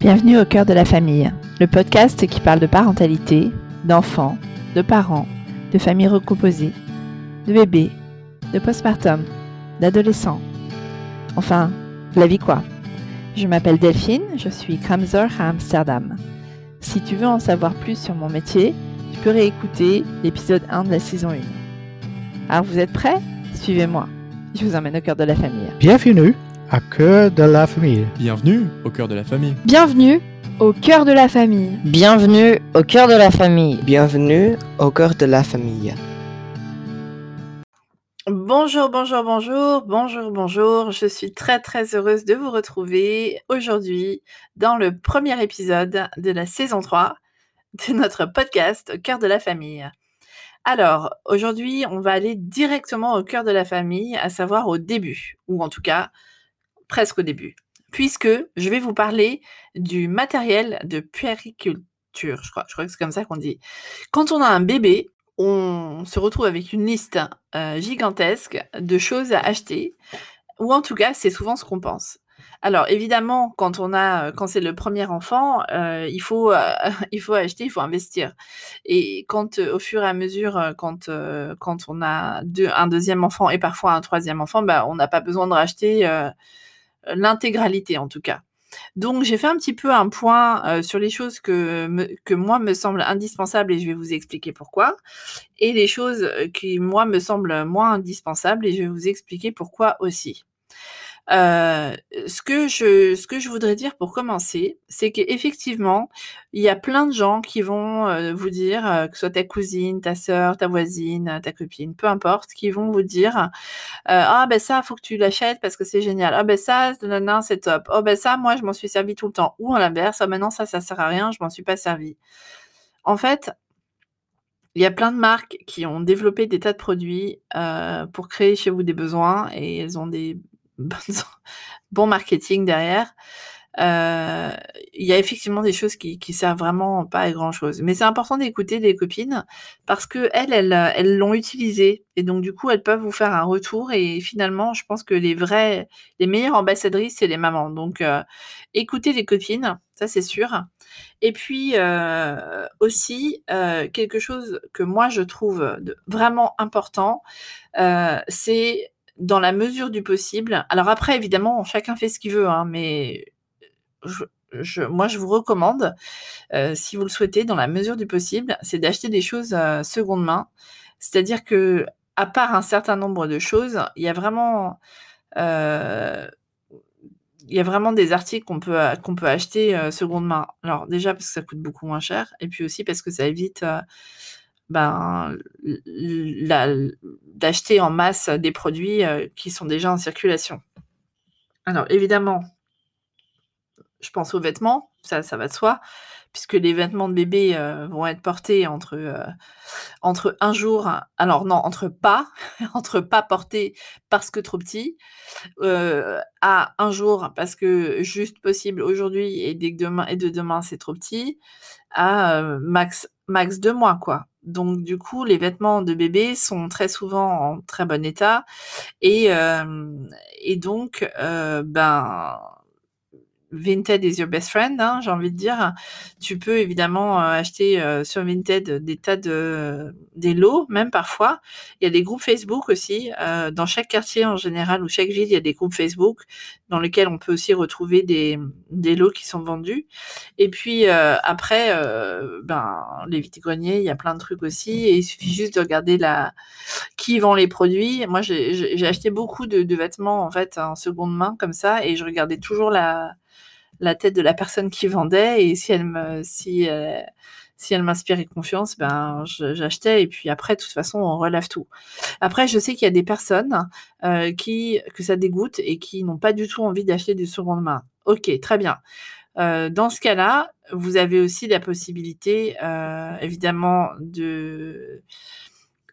Bienvenue au cœur de la famille, le podcast qui parle de parentalité, d'enfants, de parents, de familles recomposées, de bébés, de postpartum, d'adolescents. Enfin, la vie quoi. Je m'appelle Delphine, je suis Kramzer à Amsterdam. Si tu veux en savoir plus sur mon métier, tu peux réécouter l'épisode 1 de la saison 1. Alors vous êtes prêts? Suivez-moi. Je vous emmène au cœur de la famille. Bienvenue à Cœur de la famille. Bienvenue au cœur de la famille. Bienvenue au cœur de la famille. Bienvenue au cœur de la famille. Bienvenue au cœur de la famille. Bonjour, bonjour, bonjour, bonjour, bonjour. Je suis très très heureuse de vous retrouver aujourd'hui dans le premier épisode de la saison 3 de notre podcast Au cœur de la famille. Alors, aujourd'hui, on va aller directement au cœur de la famille, à savoir au début, ou en tout cas presque au début, puisque je vais vous parler du matériel de puériculture, je crois, je crois que c'est comme ça qu'on dit. Quand on a un bébé, on se retrouve avec une liste euh, gigantesque de choses à acheter, ou en tout cas, c'est souvent ce qu'on pense. Alors évidemment, quand on a, quand c'est le premier enfant, euh, il faut, euh, il faut acheter, il faut investir. Et quand, au fur et à mesure, quand, quand on a un deuxième enfant et parfois un troisième enfant, bah, on n'a pas besoin de racheter l'intégralité en tout cas. Donc j'ai fait un petit peu un point sur les choses que, que moi me semblent indispensables et je vais vous expliquer pourquoi. Et les choses qui moi me semblent moins indispensables et je vais vous expliquer pourquoi aussi. Euh, ce que je ce que je voudrais dire pour commencer, c'est qu'effectivement, il y a plein de gens qui vont, euh, vous dire, euh, que ce soit ta cousine, ta sœur, ta voisine, ta copine, peu importe, qui vont vous dire, «Ah ben ça, faut que tu l'achètes parce que c'est génial. Ah ben ça, c'est top. Oh ben ça, moi je m'en suis servi tout le temps» ou à l'inverse: «Ah maintenant ça, ça sert à rien, je m'en suis pas servi». En fait, il y a plein de marques qui ont développé des tas de produits, pour créer chez vous des besoins et elles ont des bon marketing derrière. Euh, il y a effectivement des choses qui, qui servent vraiment pas à grand chose. Mais c'est important d'écouter des copines parce que elles, l'ont utilisé et donc du coup elles peuvent vous faire un retour et finalement je pense que les vraies, les meilleures ambassadrices c'est les mamans. Donc euh, écoutez les copines, ça c'est sûr. Et puis euh, aussi quelque chose que moi je trouve vraiment important, c'est dans la mesure du possible. Alors après, évidemment, chacun fait ce qu'il veut, hein, mais moi, je vous recommande, euh, si vous le souhaitez, dans la mesure du possible, c'est d'acheter des choses euh, seconde main. C'est-à-dire que, à part un certain nombre de choses, il y a vraiment, euh, il y a vraiment des articles qu'on peut, qu'on peut acheter seconde main. Alors déjà parce que ça coûte beaucoup moins cher, et puis aussi parce que ça évite ben, d'acheter en masse des produits euh, qui sont déjà en circulation. Alors évidemment, je pense aux vêtements, ça, ça va de soi puisque les vêtements de bébé euh, vont être portés entre, euh, entre un jour, alors non, entre pas, entre pas portés parce que trop petit, à un jour parce que juste possible aujourd'hui et dès demain et de demain c'est trop petit, à max max deux mois quoi. Donc du coup, les vêtements de bébé sont très souvent en très bon état. Et, et donc ben Vinted is your best friend, hein, j'ai envie de dire. Tu peux évidemment euh, acheter euh, sur Vinted des tas de des lots, même parfois. Il y a des groupes Facebook aussi. Euh, dans chaque quartier en général ou chaque ville, il y a des groupes Facebook dans lesquels on peut aussi retrouver des, des lots qui sont vendus. Et puis après, ben les vides-greniers, il y a plein de trucs aussi. Et il suffit juste de regarder la qui vend les produits. Moi, j'ai acheté beaucoup de, de vêtements en fait en seconde main comme ça, et je regardais toujours la la tête de la personne qui vendait et si elle me si euh, elle m'inspirait confiance, ben j'achetais et puis après de toute façon on relève tout. Après je sais qu'il y a des personnes euh, qui que ça dégoûte et qui n'ont pas du tout envie d'acheter du seconde main. Ok, très bien. Euh, dans ce cas-là, vous avez aussi la possibilité, évidemment, de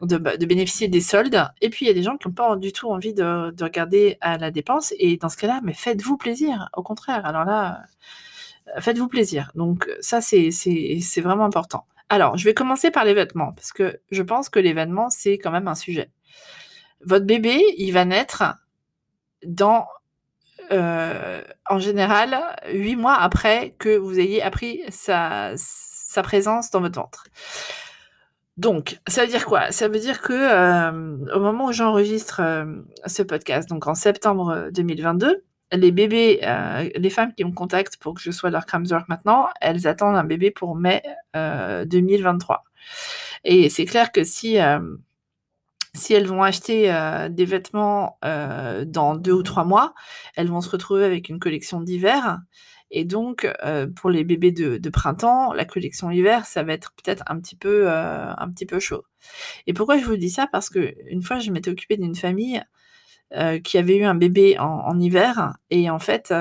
de, bénéficier des soldes. Et puis, il y a des gens qui n'ont pas du tout envie de, regarder à la dépense. Et dans ce cas-là, mais faites-vous plaisir. Au contraire. Alors là, euh, faites-vous plaisir. Donc, ça, c'est vraiment important. Alors, je vais commencer par les vêtements, parce que je pense que les vêtements, c'est quand même un sujet. Votre bébé, il va naître dans en général, huit mois après que vous ayez appris sa, sa présence dans votre ventre. Donc, ça veut dire quoi? Ça veut dire que au moment où j'enregistre ce podcast, donc en septembre 2022, les bébés, les femmes qui me contactent pour que je sois leur work maintenant, elles attendent un bébé pour mai 2023. Et c'est clair que si si elles vont acheter des vêtements dans deux ou trois mois, elles vont se retrouver avec une collection d'hiver. Et donc, pour les bébés de, printemps, la collection hiver, ça va être peut-être un petit peu, un petit peu chaud. Et pourquoi je vous dis ça? Parce que une fois, je m'étais occupée d'une famille qui avait eu un bébé en, hiver, et en fait,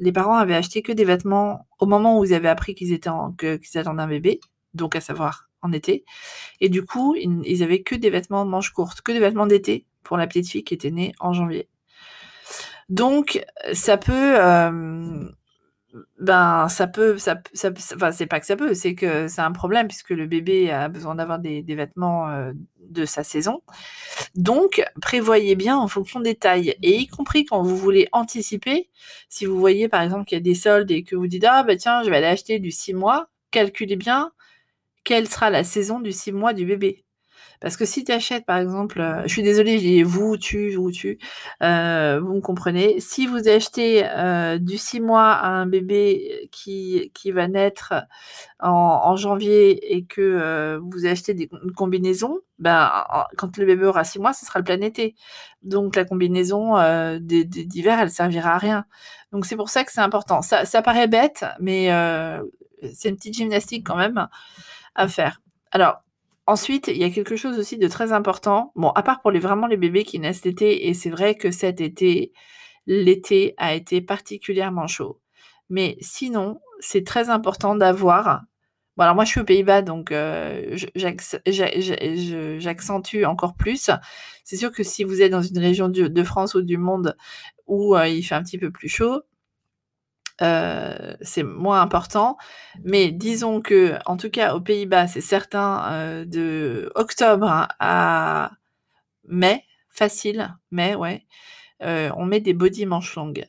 les parents avaient acheté que des vêtements au moment où ils avaient appris qu'ils attendaient un bébé, donc à savoir en été. Et du coup, ils, ils avaient que des vêtements de manches courtes, que des vêtements d'été pour la petite fille qui était née en janvier. Donc, ça peut, ben ça peut, ça, ça, enfin c'est pas que ça peut, c'est que c'est un problème puisque le bébé a besoin d'avoir des, vêtements euh, de sa saison. Donc prévoyez bien en fonction des tailles et y compris quand vous voulez anticiper. Si vous voyez par exemple qu'il y a des soldes et que vous dites ah bah tiens je vais aller acheter du 6 mois, calculez bien quelle sera la saison du 6 mois du bébé. Parce que si tu achètes, par exemple, euh, je suis désolée, dis vous, tu, vous, tu, euh, vous me comprenez. Si vous achetez euh, du 6 mois à un bébé qui, qui va naître en, janvier et que vous achetez des, une combinaison, ben, quand le bébé aura 6 mois, ce sera le plein été. Donc la combinaison d'hiver, elle servira à rien. Donc c'est pour ça que c'est important. Ça, ça paraît bête, mais c'est une petite gymnastique quand même à faire. Alors, Ensuite, il y a quelque chose aussi de très important. Bon, à part pour les, vraiment les bébés qui naissent l'été, et c'est vrai que cet été, l'été a été particulièrement chaud. Mais sinon, c'est très important d'avoir. Bon, alors moi, je suis aux Pays-Bas, donc euh, j'accentue encore plus. C'est sûr que si vous êtes dans une région de, France ou du monde où euh, il fait un petit peu plus chaud, euh, c'est moins important. Mais disons que, en tout cas, aux Pays-Bas, c'est certain, euh, de octobre à mai, facile, mai, ouais, euh, on met des body manches longues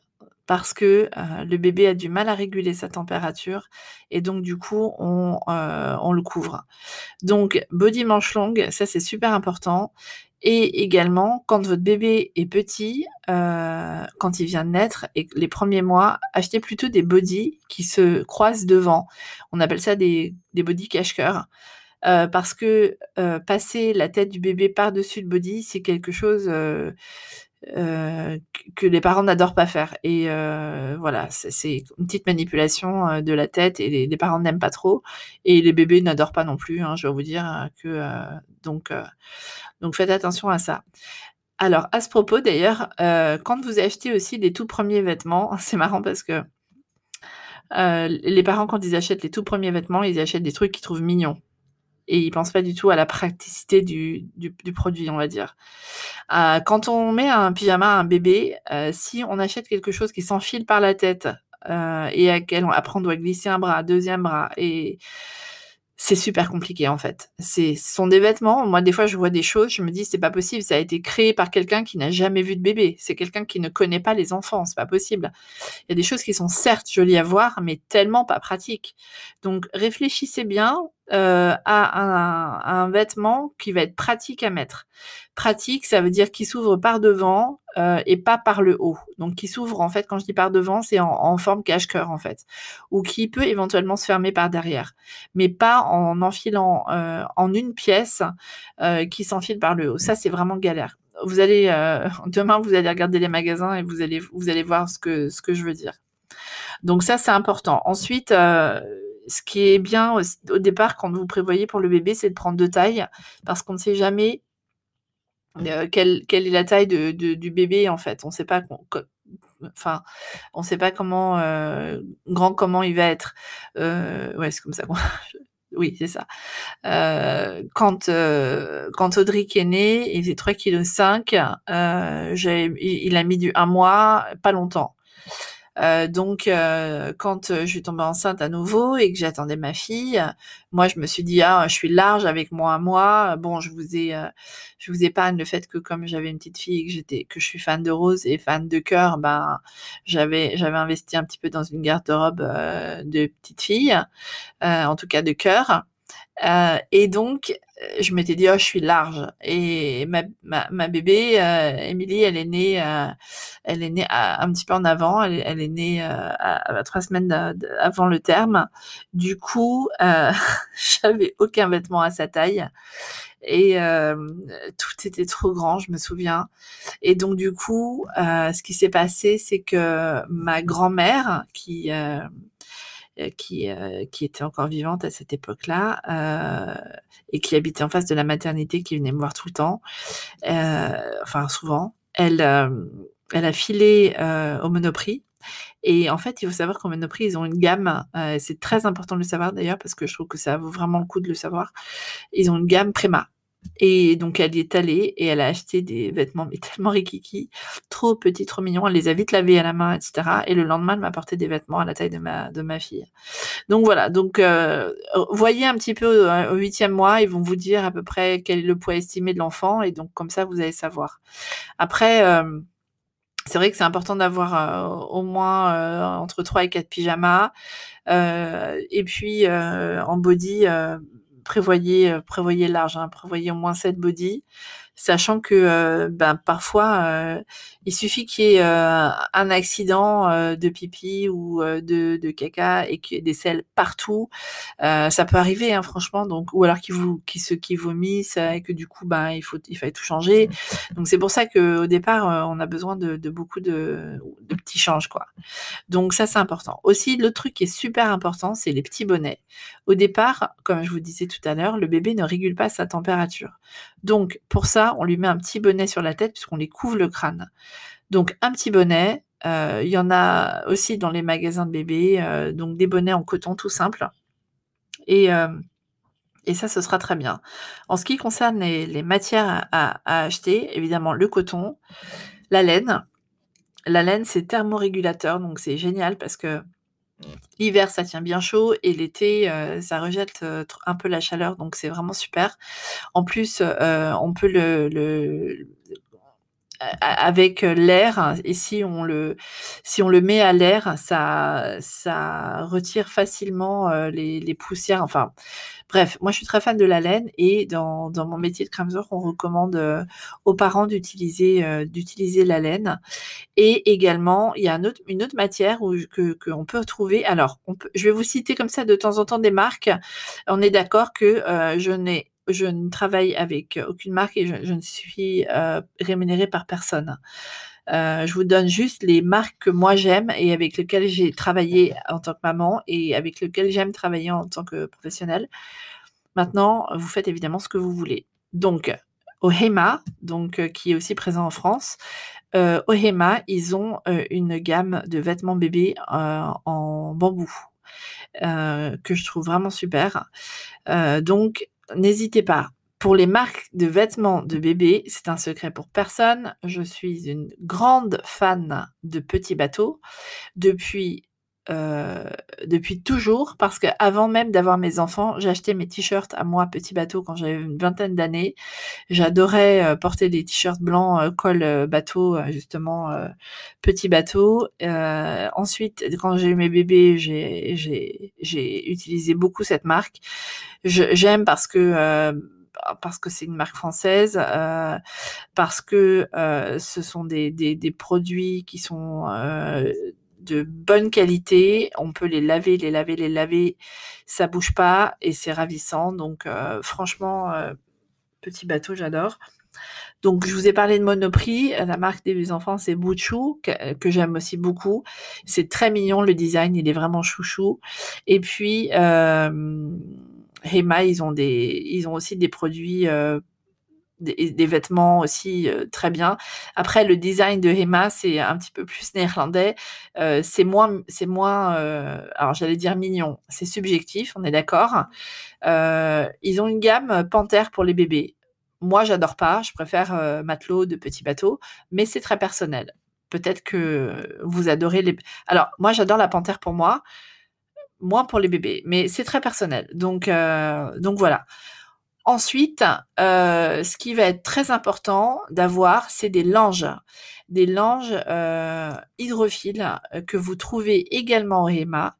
parce que le bébé a du mal à réguler sa température et donc du coup on, on le couvre. Donc body manches longues, ça c'est super important. Et également, quand votre bébé est petit, euh, quand il vient de naître et les premiers mois, achetez plutôt des body qui se croisent devant. On appelle ça des, des body cache-cœur. Euh, parce que euh, passer la tête du bébé par-dessus le body, c'est quelque chose euh, que les parents n'adorent pas faire. Et euh, voilà, c'est une petite manipulation euh, de la tête et les, parents n'aiment pas trop. Et les bébés n'adorent pas non plus, hein, je vais vous dire que donc, donc faites attention à ça. Alors, à ce propos, d'ailleurs, quand vous achetez aussi des tout premiers vêtements, c'est marrant parce que les parents, quand ils achètent les tout premiers vêtements, ils achètent des trucs qu'ils trouvent mignons et ils pensent pas du tout à la praticité du, du, produit, on va dire. Euh, quand on met un pyjama à un bébé, euh, si on achète quelque chose qui s'enfile par la tête euh, et à quel après on doit glisser un bras, deuxième bras et c'est super compliqué en fait. Ce sont des vêtements. Moi, des fois, je vois des choses, je me dis, c'est pas possible. Ça a été créé par quelqu'un qui n'a jamais vu de bébé. C'est quelqu'un qui ne connaît pas les enfants. C'est pas possible. Il y a des choses qui sont certes jolies à voir, mais tellement pas pratiques. Donc, réfléchissez bien euh, à, un, vêtement qui va être pratique à mettre. Pratique, ça veut dire qu'il s'ouvre par devant euh, et pas par le haut. Donc qui s'ouvre en fait, quand je dis par devant, c'est en, forme cache-cœur en fait, ou qui peut éventuellement se fermer par derrière, mais pas en enfilant euh, en une pièce qui s'enfile par le haut. Ça c'est vraiment galère. Vous allez demain, vous allez regarder les magasins et vous allez vous allez voir ce que ce que je veux dire. Donc ça c'est important. Ensuite ce qui est bien au, départ quand vous prévoyez pour le bébé, c'est de prendre deux tailles parce qu'on ne sait jamais euh, quelle, est la taille du bébé en fait? On ne sait pas enfin, on sait pas comment euh, grand comment il va être. Euh, ouais, c'est comme ça. oui, c'est ça. quand quand Audric est né, il faisait 3,5 kg. il a mis du un mois, pas longtemps. Euh, donc, euh, quand euh, je suis tombée enceinte à nouveau et que j'attendais ma fille, moi, je me suis dit, ah, je suis large avec moi à moi. Bon, je vous ai, je vous épargne le fait que comme j'avais une petite fille et que j'étais, que je suis fan de rose et fan de cœur, ben, j'avais, j'avais investi un petit peu dans une garde-robe de petite fille, en tout cas de cœur. Euh, et donc, euh, je m'étais dit, oh, je suis large. Et ma, ma, ma bébé, euh, Émilie, elle est née, elle est née un petit peu en avant. Elle, elle est née à, trois semaines avant le terme. Du coup, j'avais aucun vêtement à sa taille. Et tout était trop grand, je me souviens. Et donc, du coup, ce qui s'est passé, c'est que ma grand-mère, qui euh, qui, euh, qui était encore vivante à cette époque-là euh, et qui habitait en face de la maternité, qui venait me voir tout le temps, enfin souvent. Elle, elle a filé au Monoprix. Et en fait, il faut savoir qu'au Monoprix, ils ont une gamme. c'est très important de le savoir d'ailleurs parce que je trouve que ça vaut vraiment le coup de le savoir. Ils ont une gamme Préma. Et donc, elle y est allée et elle a acheté des vêtements, mais tellement rikiki, trop petits, trop mignons. Elle les a vite lavés à la main, etc. Et le lendemain, elle m'a apporté des vêtements à la taille de ma, de ma fille. Donc voilà. Donc, euh, voyez un petit peu euh, au huitième mois, ils vont vous dire à peu près quel est le poids estimé de l'enfant. Et donc, comme ça, vous allez savoir. Après, euh, c'est vrai que c'est important d'avoir au moins entre 3 et 4 pyjamas. et puis, en body prévoyez, euh, prévoyez large, hein, prévoyez au moins 7 body, sachant que euh, ben, parfois, euh, il suffit qu'il y ait un accident de pipi ou de, caca et qu'il y ait des selles partout. ça peut arriver, hein, franchement. Donc, ou alors qu'ils vous, qui qui vomissent et que du coup, ben, il faut, il fallait tout changer. Donc, c'est pour ça qu'au départ, on a besoin de, beaucoup de, de, petits changes, quoi. Donc, ça, c'est important. Aussi, le truc qui est super important, c'est les petits bonnets. Au départ, comme je vous disais tout à l'heure, le bébé ne régule pas sa température. Donc, pour ça, on lui met un petit bonnet sur la tête puisqu'on les couvre le crâne. Donc, un petit bonnet. Euh, il y en a aussi dans les magasins de bébés, euh, donc des bonnets en coton tout simple. Et, euh, et ça, ce sera très bien. En ce qui concerne les, matières à, acheter, évidemment, le coton, la laine. La laine, c'est thermorégulateur, donc c'est génial parce que L'hiver, ça tient bien chaud et l'été, euh, ça rejette euh, un peu la chaleur, donc c'est vraiment super. En plus, euh, on peut le, avec l'air et si on le si on le met à l'air, ça ça retire facilement les, les poussières. Enfin, Bref, moi je suis très fan de la laine et dans, dans mon métier de cramseur, on recommande euh, aux parents d'utiliser euh, d'utiliser la laine. Et également, il y a une autre matière que qu'on peut trouver. Alors, je vais vous citer comme ça de temps en temps des marques. On est d'accord que euh, je n'ai je ne travaille avec aucune marque et je, ne suis rémunérée par personne. Euh, je vous donne juste les marques que moi j'aime et avec lesquelles j'ai travaillé en tant que maman et avec lesquelles j'aime travailler en tant que professionnelle. Maintenant, vous faites évidemment ce que vous voulez. Donc, au HEMA, donc, euh, qui est aussi présent en France, euh, au HEMA, ils ont une gamme de vêtements bébés en bambou que je trouve vraiment super. donc, n'hésitez pas pour les marques de vêtements de bébé, c'est un secret pour personne. Je suis une grande fan de petits bateaux depuis, euh, depuis toujours, parce qu'avant même d'avoir mes enfants, j'achetais mes t-shirts à moi, petit bateau, quand j'avais une vingtaine d'années. J'adorais euh, porter des t-shirts blancs, euh, col bateau, justement, petit bateau. ensuite, quand j'ai eu mes bébés, j'ai utilisé beaucoup cette marque. J'aime parce que parce que c'est une marque française, euh, parce que euh, ce sont des, des, des, produits qui sont euh, de bonne qualité. On peut les laver, les laver, les laver. Ça bouge pas et c'est ravissant. Donc franchement, petit bateau, j'adore. Donc, je vous ai parlé de Monoprix. La marque des enfants, c'est Bouchou, que, j'aime aussi beaucoup. C'est très mignon, le design, il est vraiment chouchou. Et puis, euh, Hema, ils ont aussi des produits, euh, des, vêtements aussi euh, très bien. Après, le design de Hema, c'est un petit peu plus néerlandais. Euh, c'est moins, c'est moins, alors j'allais dire mignon. C'est subjectif, on est d'accord. ils ont une gamme Panthère pour les bébés. Moi, j'adore pas. Je préfère matelot de petits bateaux, mais c'est très personnel. peut-être que vous adorez les. Alors, moi, j'adore la panthère pour moi, moins pour les bébés, mais c'est très personnel. Donc, euh, donc voilà. Ensuite, euh, ce qui va être très important d'avoir, c'est des langes. Des langes euh, hydrophiles euh, que vous trouvez également au EMA,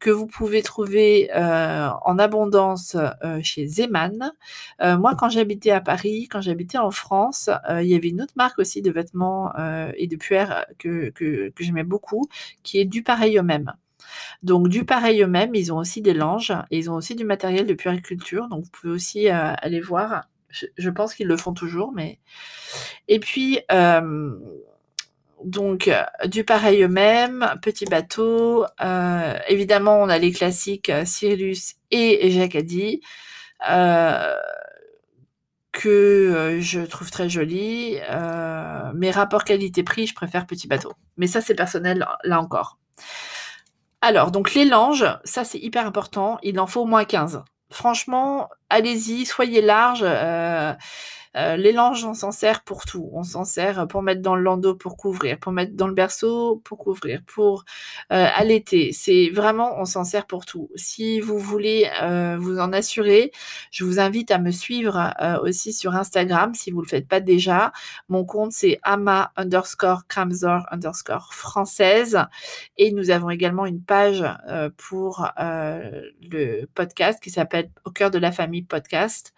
que vous pouvez trouver en abondance chez Zeman. Moi, quand j'habitais à Paris, quand j'habitais en France, il y avait une autre marque aussi de vêtements et de puères que, que, que j'aimais beaucoup, qui est du pareil au même. Donc, du pareil au même, ils ont aussi des langes et ils ont aussi du matériel de puériculture. Donc, vous pouvez aussi euh, aller voir. Je, pense qu'ils le font toujours, mais. Et puis, donc, euh, du pareil au même, petit bateau. euh, évidemment, on a les classiques Cyrus et Jacadi. Euh, que je trouve très jolis. Euh, mes rapports qualité-prix, je préfère petit bateau. Mais ça, c'est personnel, là encore. Alors, donc les langes, ça c'est hyper important, il en faut au moins 15. Franchement, allez-y, soyez large. euh, euh, les langes, on s'en sert pour tout. On s'en sert pour mettre dans le landau pour couvrir, pour mettre dans le berceau pour couvrir, pour euh, allaiter. C'est vraiment, on s'en sert pour tout. Si vous voulez euh, vous en assurer, je vous invite à me suivre euh, aussi sur Instagram si vous le faites pas déjà. Mon compte c'est ama underscore Kramzor underscore française et nous avons également une page pour le podcast qui s'appelle Au cœur de la famille podcast.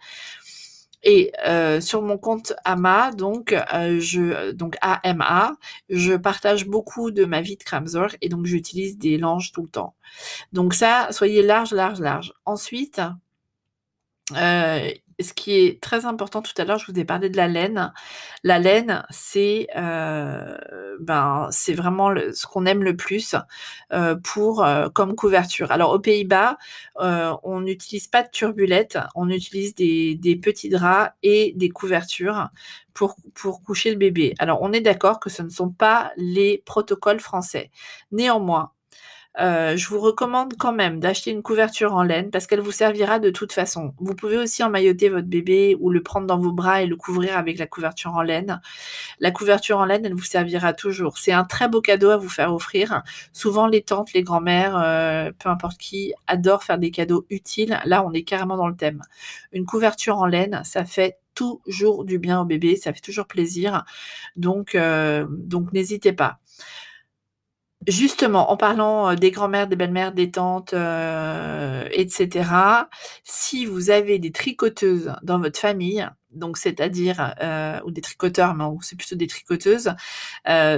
Et euh, sur mon compte AMA, donc euh, je donc AMA, je partage beaucoup de ma vie de Kramzor et donc j'utilise des langes tout le temps. Donc ça, soyez large, large, large. Ensuite, euh, ce qui est très important tout à l'heure, je vous ai parlé de la laine. La laine, c'est euh, ben, c'est vraiment ce qu'on aime le plus euh, euh, comme couverture. Alors aux Pays-Bas, on n'utilise pas de turbulette, on utilise des, petits draps et des couvertures pour coucher le bébé. Alors on est d'accord que ce ne sont pas les protocoles français. Néanmoins, euh, je vous recommande quand même d'acheter une couverture en laine parce qu'elle vous servira de toute façon. Vous pouvez aussi emmailloter votre bébé ou le prendre dans vos bras et le couvrir avec la couverture en laine. La couverture en laine, elle vous servira toujours. C'est un très beau cadeau à vous faire offrir. Souvent, les tantes, les grands-mères, euh, peu importe qui, adorent faire des cadeaux utiles. Là, on est carrément dans le thème. Une couverture en laine, ça fait toujours du bien au bébé, ça fait toujours plaisir. Donc, euh, donc n'hésitez pas. Justement, en parlant euh, des grands-mères, des belles-mères, des tantes, euh, etc., si vous avez des tricoteuses dans votre famille, donc c'est-à-dire, euh, ou des tricoteurs, mais c'est plutôt des tricoteuses,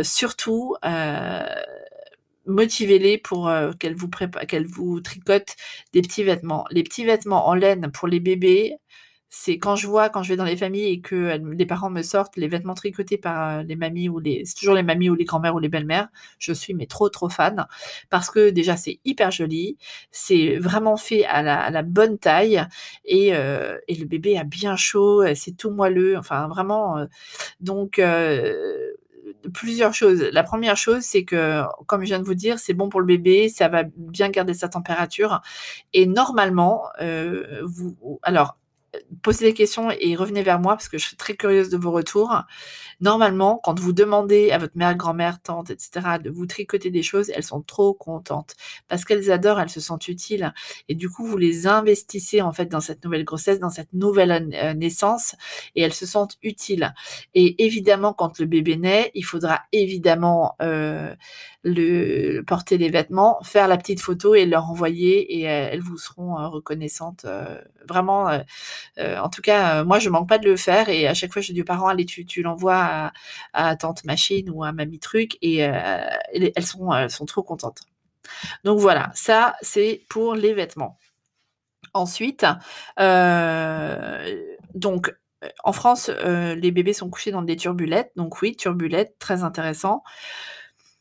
surtout, motivez-les pour qu'elles vous, prépa- qu'elles vous tricotent des petits vêtements. Les petits vêtements en laine pour les bébés, c'est quand je vois, quand je vais dans les familles et que elles- les parents me sortent les vêtements tricotés par euh, les mamies ou les, c'est toujours les mamies ou les grand-mères ou les belles-mères, je suis mais trop trop fan parce que déjà c'est hyper joli, c'est vraiment fait à la, à la bonne taille et, euh, et le bébé a bien chaud, euh, c'est tout moelleux, enfin vraiment. euh, donc euh, plusieurs choses. La première chose, c'est que, comme je viens de vous dire, c'est bon pour le bébé, ça va bien garder sa température. Et normalement, euh, vous, alors, posez des questions et revenez vers moi parce que je suis très curieuse de vos retours. Normalement, quand vous demandez à votre mère, grand-mère, tante, etc., de vous tricoter des choses, elles sont trop contentes parce qu'elles adorent, elles se sentent utiles. Et du coup, vous les investissez en fait dans cette nouvelle grossesse, dans cette nouvelle euh, naissance et elles se sentent utiles. Et évidemment, quand le bébé naît, il faudra évidemment euh, le porter les vêtements, faire la petite photo et leur envoyer et euh, elles vous seront reconnaissantes. vraiment, en tout cas, moi, je manque pas de le faire et à chaque fois, je dis aux parents, allez, tu, tu l'envoies à, tante machine ou à mamie truc et euh, elles, sont, elles sont trop contentes. Donc voilà, ça, c'est pour les vêtements. Ensuite, euh, donc, euh, en France, euh, les bébés sont couchés dans des turbulettes. Donc oui, turbulettes, très intéressant.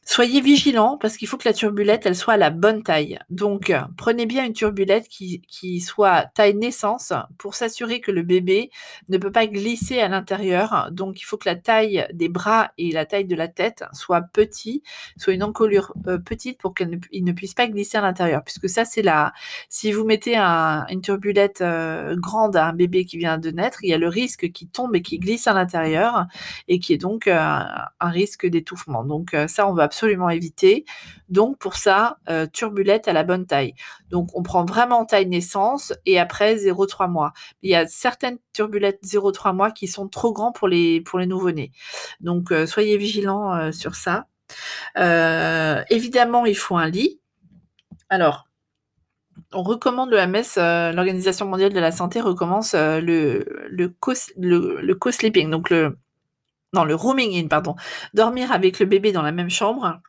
Soyez vigilants parce qu'il faut que la turbulette, elle soit à la bonne taille. Donc, euh, prenez bien une turbulette qui, qui soit taille naissance pour s'assurer que le bébé ne peut pas glisser à l'intérieur. Donc, il faut que la taille des bras et la taille de la tête soit petit, soit une encolure euh, petite pour qu'il ne, puisse pas glisser à l'intérieur. Puisque ça, c'est la... Si vous mettez une turbulette euh, grande à un bébé qui vient de naître, il y a le risque qu'il tombe et qu'il glisse à l'intérieur et qui est donc un risque d'étouffement. Donc, ça, on va absolument éviter. Donc pour ça, euh, turbulette à la bonne taille. Donc on prend vraiment taille naissance et après 0,3 mois. Il y a certaines turbulettes 0,3 mois qui sont trop grands pour les, pour les nouveau-nés. Donc euh, soyez vigilants euh, sur ça. évidemment, il faut un lit. Alors, on recommande l'OMS, l'Organisation mondiale de la santé recommence le, le, co, le, le co-sleeping, donc le, non, le rooming in, pardon, dormir avec le bébé dans la même chambre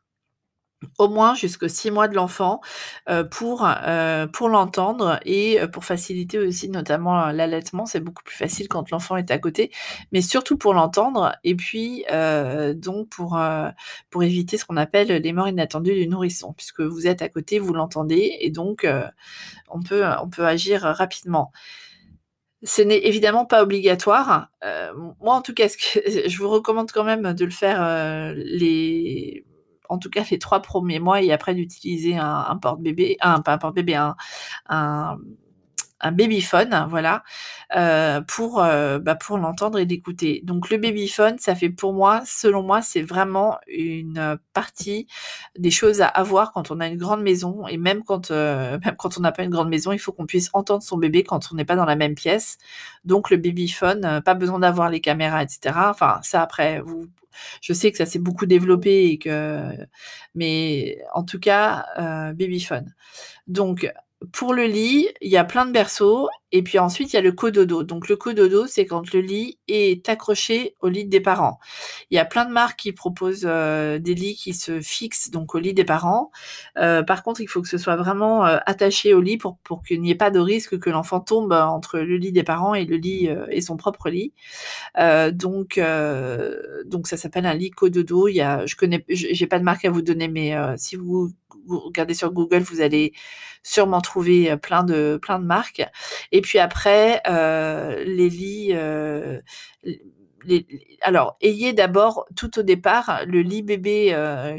au moins jusqu'aux six mois de l'enfant euh, pour, euh, pour l'entendre et euh, pour faciliter aussi notamment l'allaitement. C'est beaucoup plus facile quand l'enfant est à côté, mais surtout pour l'entendre et puis donc pour, pour éviter ce qu'on appelle les morts inattendues du nourrisson, puisque vous êtes à côté, vous l'entendez et donc on, peut, on peut agir rapidement. Ce n'est évidemment pas obligatoire. Euh, moi, en tout cas, je vous recommande quand même de le faire euh, les, en tout cas les trois premiers mois et après d'utiliser un, un porte-bébé, un, pas porte-bébé, un un babyphone, voilà, euh, pour, euh, bah, pour l'entendre et l'écouter. Donc le babyphone, ça fait pour moi, selon moi, c'est vraiment une partie des choses à avoir quand on a une grande maison et même quand, euh, même quand on n'a pas une grande maison, il faut qu'on puisse entendre son bébé quand on n'est pas dans la même pièce. Donc le babyphone, pas besoin d'avoir les caméras, etc. Enfin, ça après, vous, je sais que ça s'est beaucoup développé et que, mais en tout cas, babyphone. Donc pour le lit, il y a plein de berceaux et puis ensuite il y a le cododo. Donc le cododo, c'est quand le lit est accroché au lit des parents. Il y a plein de marques qui proposent euh, des lits qui se fixent donc au lit des parents. Euh, par contre, il faut que ce soit vraiment euh, attaché au lit pour, pour qu'il n'y ait pas de risque que l'enfant tombe entre le lit des parents et le lit et son propre lit. donc donc ça s'appelle un lit cododo. Il y a, je connais, j'ai pas de marque à vous donner, mais si vous regardez sur Google, vous allez sûrement trouver plein de, plein de marques. Et puis après, euh, les lits, euh, alors, ayez d'abord, tout au départ, le lit bébé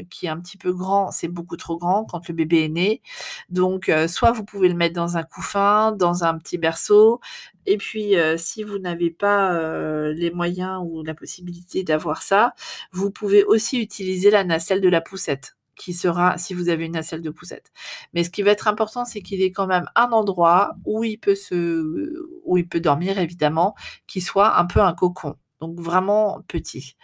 qui est un petit peu grand, c'est beaucoup trop grand quand le bébé est né. Donc, soit vous pouvez le mettre dans un couffin, dans un petit berceau. Et puis, si vous n'avez pas les moyens ou la possibilité d'avoir ça, vous pouvez aussi utiliser la nacelle de la poussette qui sera si vous avez une nacelle de poussette. Mais ce qui va être important, c'est qu'il ait quand même un endroit où il peut se, où il peut dormir évidemment, qui soit un peu un cocon. Donc vraiment petit.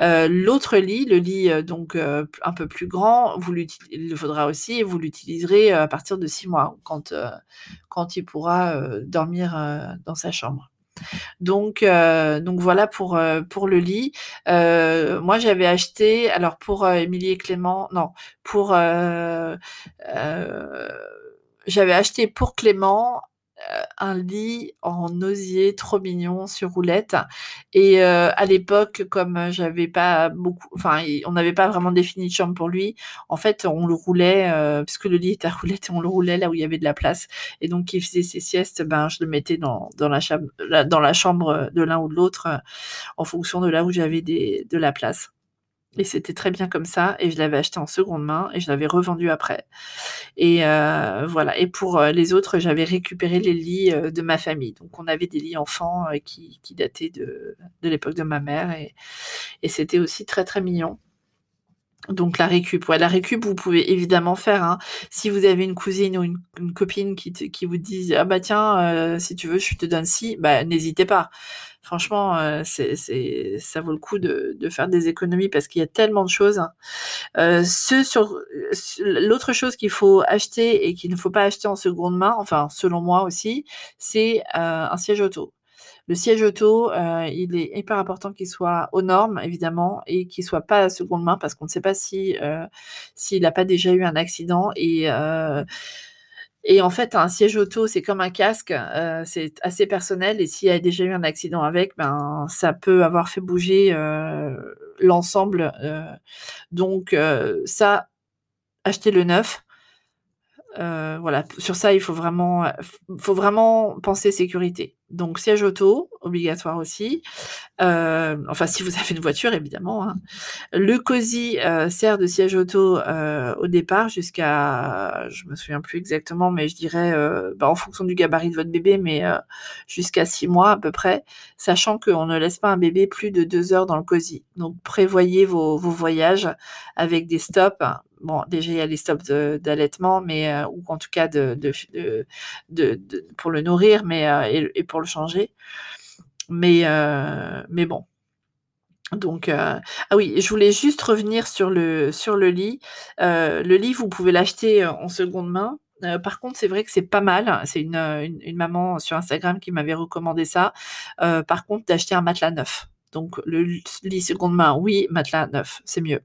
Euh, l'autre lit, le lit euh, donc euh, un peu plus grand, vous il le faudra aussi et vous l'utiliserez à partir de six mois quand quand il pourra dormir dans sa chambre. Donc, euh, donc voilà pour, euh, pour le lit. Euh, moi, j'avais acheté, alors pour Émilie et Clément, non, pour j'avais acheté pour Clément euh, un lit en osier trop mignon sur roulette. Et euh, à l'époque, comme j'avais pas beaucoup, enfin, on n'avait pas vraiment défini de chambre pour lui. En fait, on le roulait euh, puisque le lit était à roulette, on le roulait là où il y avait de la place. Et donc, il faisait ses siestes, ben, je le mettais dans, dans la chambre, dans la chambre de l'un ou de l'autre, en fonction de là où j'avais de la place. Et c'était très bien comme ça. Et je l'avais acheté en seconde main et je l'avais revendu après. Et euh, voilà. Et pour euh, les autres, j'avais récupéré les lits euh, de ma famille. Donc on avait des lits enfants qui, qui, dataient de, de l'époque de ma mère. Et, c'était aussi très très mignon. Donc la récup, ouais, la récup, vous pouvez évidemment faire. Hein. Si vous avez une cousine ou une, copine qui, qui vous dit ah bah tiens, si tu veux, je te donne ci, bah n'hésitez pas franchement, euh, c'est, ça vaut le coup de, faire des économies parce qu'il y a tellement de choses. Hein. Euh, l'autre chose qu'il faut acheter et qu'il ne faut pas acheter en seconde main, enfin selon moi aussi, c'est euh, un siège auto. Le siège auto, il est hyper important qu'il soit aux normes, évidemment, et qu'il soit pas à seconde main parce qu'on ne sait pas si s'il n'a pas déjà eu un accident et Et en fait, un siège auto, c'est comme un casque, euh, c'est assez personnel. Et s'il y a déjà eu un accident avec, ben, ça peut avoir fait bouger euh, l'ensemble. Euh. donc, ça, achetez le neuf. Euh, voilà, sur ça, il faut vraiment, faut vraiment penser sécurité. Donc siège auto, obligatoire aussi. Euh, enfin, si vous avez une voiture, évidemment. Hein. Le COSI euh, sert de siège auto au départ jusqu'à, je me souviens plus exactement, mais je dirais, bah, en fonction du gabarit de votre bébé, mais jusqu'à six mois à peu près, sachant qu'on ne laisse pas un bébé plus de deux heures dans le COSI. Donc prévoyez vos, vos voyages avec des stops bon, déjà il y a les stops d'allaitement, mais euh, ou en tout cas pour le nourrir, euh, et, pour le changer. Mais euh, bon. Donc ah oui, je voulais juste revenir sur le lit. le lit, vous pouvez l'acheter en seconde main. par contre, c'est vrai que c'est pas mal. C'est une, maman sur Instagram qui m'avait recommandé ça. par contre, d'acheter un matelas neuf. Donc le lit seconde main, oui, matelas neuf, c'est mieux.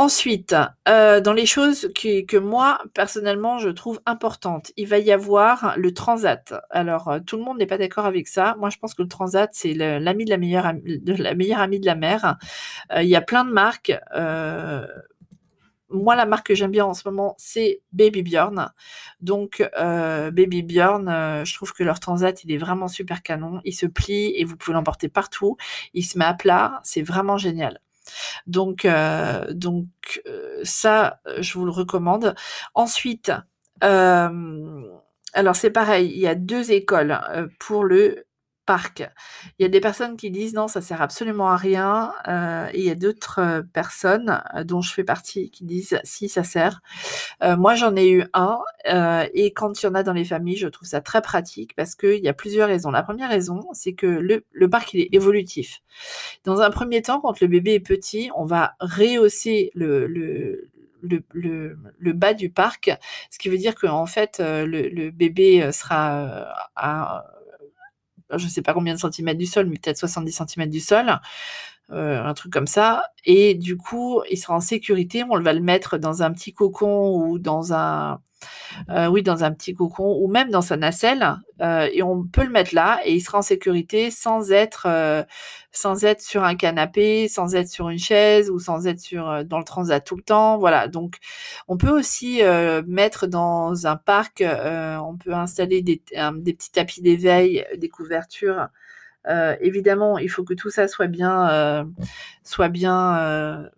Ensuite, euh, dans les choses que moi, personnellement, je trouve importantes, il va y avoir le transat. Alors, euh, tout le monde n'est pas d'accord avec ça. Moi, je pense que le transat, c'est l'ami de la meilleure, amie de la mère. Euh, il y a plein de marques. moi, la marque que j'aime bien en ce moment, c'est Baby Bjorn. Donc, Baby Bjorn, je trouve que leur transat, il est vraiment super canon. Il se plie et vous pouvez l'emporter partout. Il se met à plat. C'est vraiment génial. Donc, euh, donc euh, ça, je vous le recommande. Ensuite, euh, alors c'est pareil, il y a deux écoles pour le Il y a des personnes qui disent non, ça sert absolument à rien. Euh, il y a d'autres euh, personnes euh, dont je fais partie qui disent si ça sert. moi, j'en ai eu un. et quand il y en a dans les familles, je trouve ça très pratique parce qu'il y a plusieurs raisons. La première raison, c'est que le, le, parc, il est évolutif. Dans un premier temps, quand le bébé est petit, on va rehausser le, le le, le, le, bas du parc, ce qui veut dire qu'en fait, le, le, bébé sera à je ne sais pas combien de centimètres du sol, mais peut-être 70 centimètres du sol, euh, un truc comme ça. Et du coup, il sera en sécurité. On va le mettre dans un petit cocon ou dans un, euh, oui, dans un petit cocon ou même dans sa nacelle. Euh, et on peut le mettre là et il sera en sécurité sans être, euh, sans être sur un canapé, sans être sur une chaise ou sans être sur, dans le transat tout le temps. Voilà. Donc, on peut aussi mettre dans un parc, on peut installer des, des petits tapis d'éveil, des couvertures. évidemment, il faut que tout ça soit bien, soit bien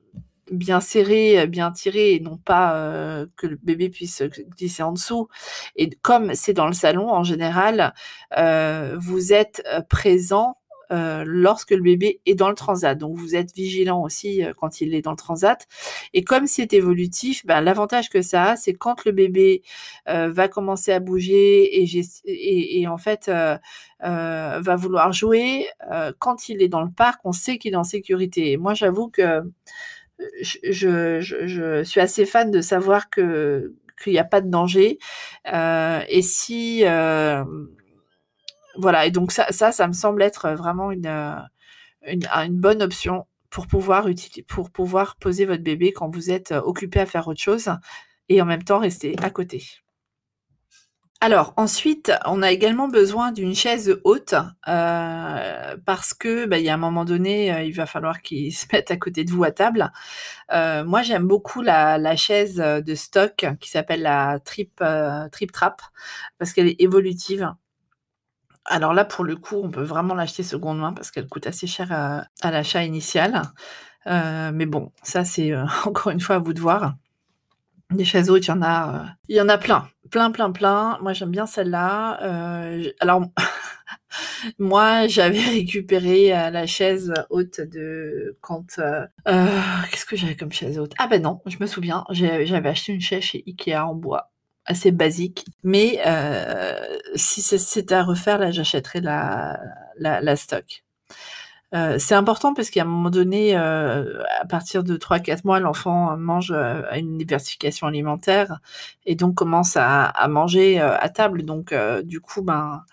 bien serré, bien tiré, et non pas euh, que le bébé puisse glisser en dessous. Et comme c'est dans le salon, en général, euh, vous êtes euh, présent lorsque le bébé est dans le transat. Donc vous êtes vigilant aussi quand il est dans le transat. Et comme c'est évolutif, ben, l'avantage que ça a, c'est quand le bébé va commencer à bouger et en fait va vouloir jouer, quand il est dans le parc, on sait qu'il est en sécurité. moi, j'avoue que je, suis assez fan de savoir qu'il n'y a pas de danger. Euh, et si euh, voilà, et donc ça, ça, me semble être vraiment une, une, une bonne option pour pouvoir utiliser, pour pouvoir poser votre bébé quand vous êtes occupé à faire autre chose et en même temps rester à côté. Alors ensuite, on a également besoin d'une chaise haute euh, parce que bah, il y a un moment donné, euh, il va falloir qu'ils se mettent à côté de vous à table. Euh, moi, j'aime beaucoup la, chaise de stock qui s'appelle la Trip Trap parce qu'elle est évolutive. Alors là, pour le coup, on peut vraiment l'acheter seconde main parce qu'elle coûte assez cher à, l'achat initial. mais bon, ça c'est encore une fois à vous de voir. Des chaises hautes, il y en a plein, plein, plein, plein. Moi, j'aime bien celle-là. Euh, alors, moi, j'avais récupéré euh, la chaise haute de quand. Qu'est-ce que j'avais comme chaise haute? Ah ben non, je me souviens. J'avais acheté une chaise chez Ikea en bois, assez basique. Mais si c'était à refaire, là, j'achèterais la, la stock. Euh, c'est important parce qu'à un moment donné, euh, à partir de 3-4 mois, l'enfant mange euh, une diversification alimentaire et donc commence à, manger à table. Donc, du coup, ben,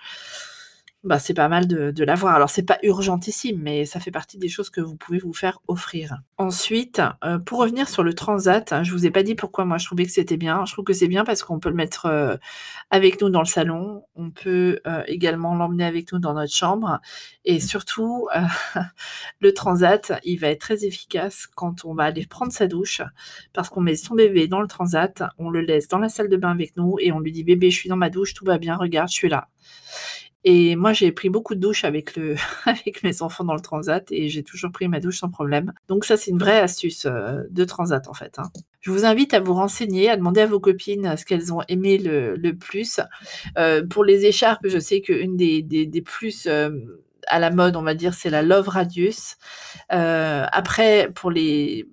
bah, c'est pas mal de, de l'avoir. Alors, c'est pas urgentissime, mais ça fait partie des choses que vous pouvez vous faire offrir. Ensuite, euh, pour revenir sur le transat, hein, je vous ai pas dit pourquoi moi je trouvais que c'était bien. Je trouve que c'est bien parce qu'on peut le mettre euh, avec nous dans le salon. On peut euh, également l'emmener avec nous dans notre chambre. Et surtout, le transat, il va être très efficace quand on va aller prendre sa douche parce qu'on met son bébé dans le transat, on le laisse dans la salle de bain avec nous et on lui dit bébé, je suis dans ma douche, tout va bien, regarde, je suis là. Et moi, j'ai pris beaucoup de douches avec, le, avec mes enfants dans le transat et j'ai toujours pris ma douche sans problème. Donc ça, c'est une vraie astuce euh, de transat en fait. Hein. Je vous invite à vous renseigner, à demander à vos copines ce qu'elles ont aimé le, le plus. Euh, pour les écharpes, je sais qu'une des, des, des plus euh, à la mode, on va dire, c'est la Love Radius. Euh, après, pour les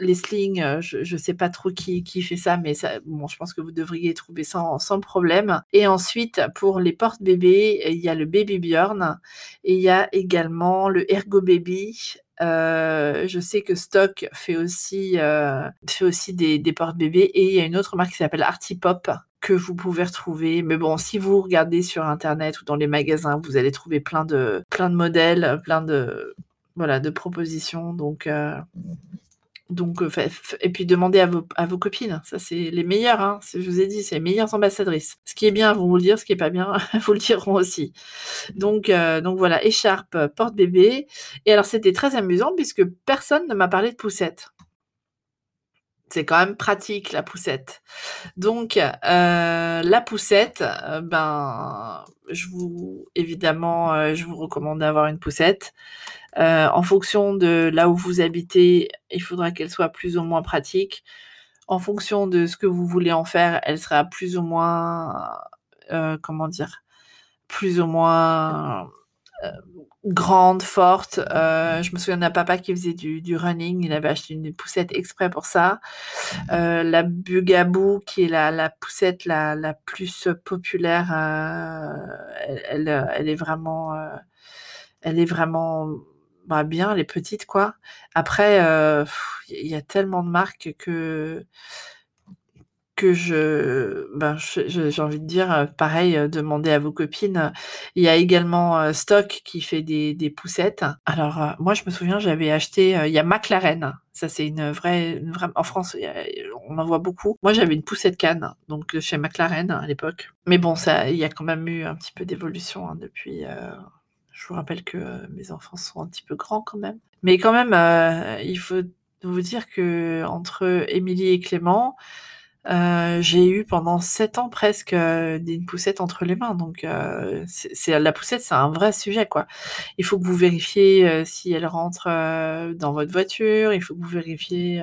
les slings, euh, je ne sais pas trop qui, fait ça, mais je pense que vous devriez trouver ça sans, problème. Et ensuite, pour les porte-bébés, il y a le Baby Bjorn et il y a également le Ergo Baby. Euh, je sais que Stock fait aussi, euh, fait aussi des, des porte-bébés et il y a une autre marque qui s'appelle Artipop que vous pouvez retrouver. Mais bon, si vous regardez sur internet ou dans les magasins, vous allez trouver plein de, plein de modèles, plein de, voilà, de propositions. Donc, donc, euh, et puis demandez à vos, à vos copines. Ça, c'est les meilleures. Hein. Je vous ai dit, c'est les meilleures ambassadrices. Ce qui est bien, vont vous le dire. Ce qui est pas bien, vous le diront aussi. Donc, euh, donc voilà, écharpe, euh, porte-bébé. Et alors, c'était très amusant puisque personne ne m'a parlé de poussette. C'est quand même pratique la poussette. Donc la poussette, ben je vous évidemment je vous recommande d'avoir une poussette. Euh, en fonction de là où vous habitez, il faudra qu'elle soit plus ou moins pratique. En fonction de ce que vous voulez en faire, elle sera plus ou moins, euh, comment dire, plus ou moins euh, grande, forte. je me souviens d'un papa qui faisait du, running, il avait acheté une poussette exprès pour ça. la Bugaboo, qui est la, poussette la, plus populaire, elle, est vraiment, elle est vraiment bah, bien, les petites, quoi. Après, il y a tellement de marques que que je, ben, j'ai envie de dire, pareil, demandez à vos copines. Il y a également Stock qui fait des, des poussettes. Alors, moi, je me souviens, j'avais acheté, il y a McLaren. Ça, c'est une vraie, vraie, en France, on en voit beaucoup. Moi, j'avais une poussette canne, donc chez McLaren à l'époque. Mais bon, ça, il y a quand même eu un petit peu d'évolution hein, depuis. Je vous rappelle que euh, mes enfants sont un petit peu grands quand même. Mais quand même, euh, il faut vous dire que entre Émilie et Clément, euh, j'ai eu pendant sept ans presque une poussette entre les mains. Donc, c'est la poussette, c'est un vrai sujet, quoi. Il faut que vous vérifiez si elle rentre dans votre voiture. Il faut que vous vérifiez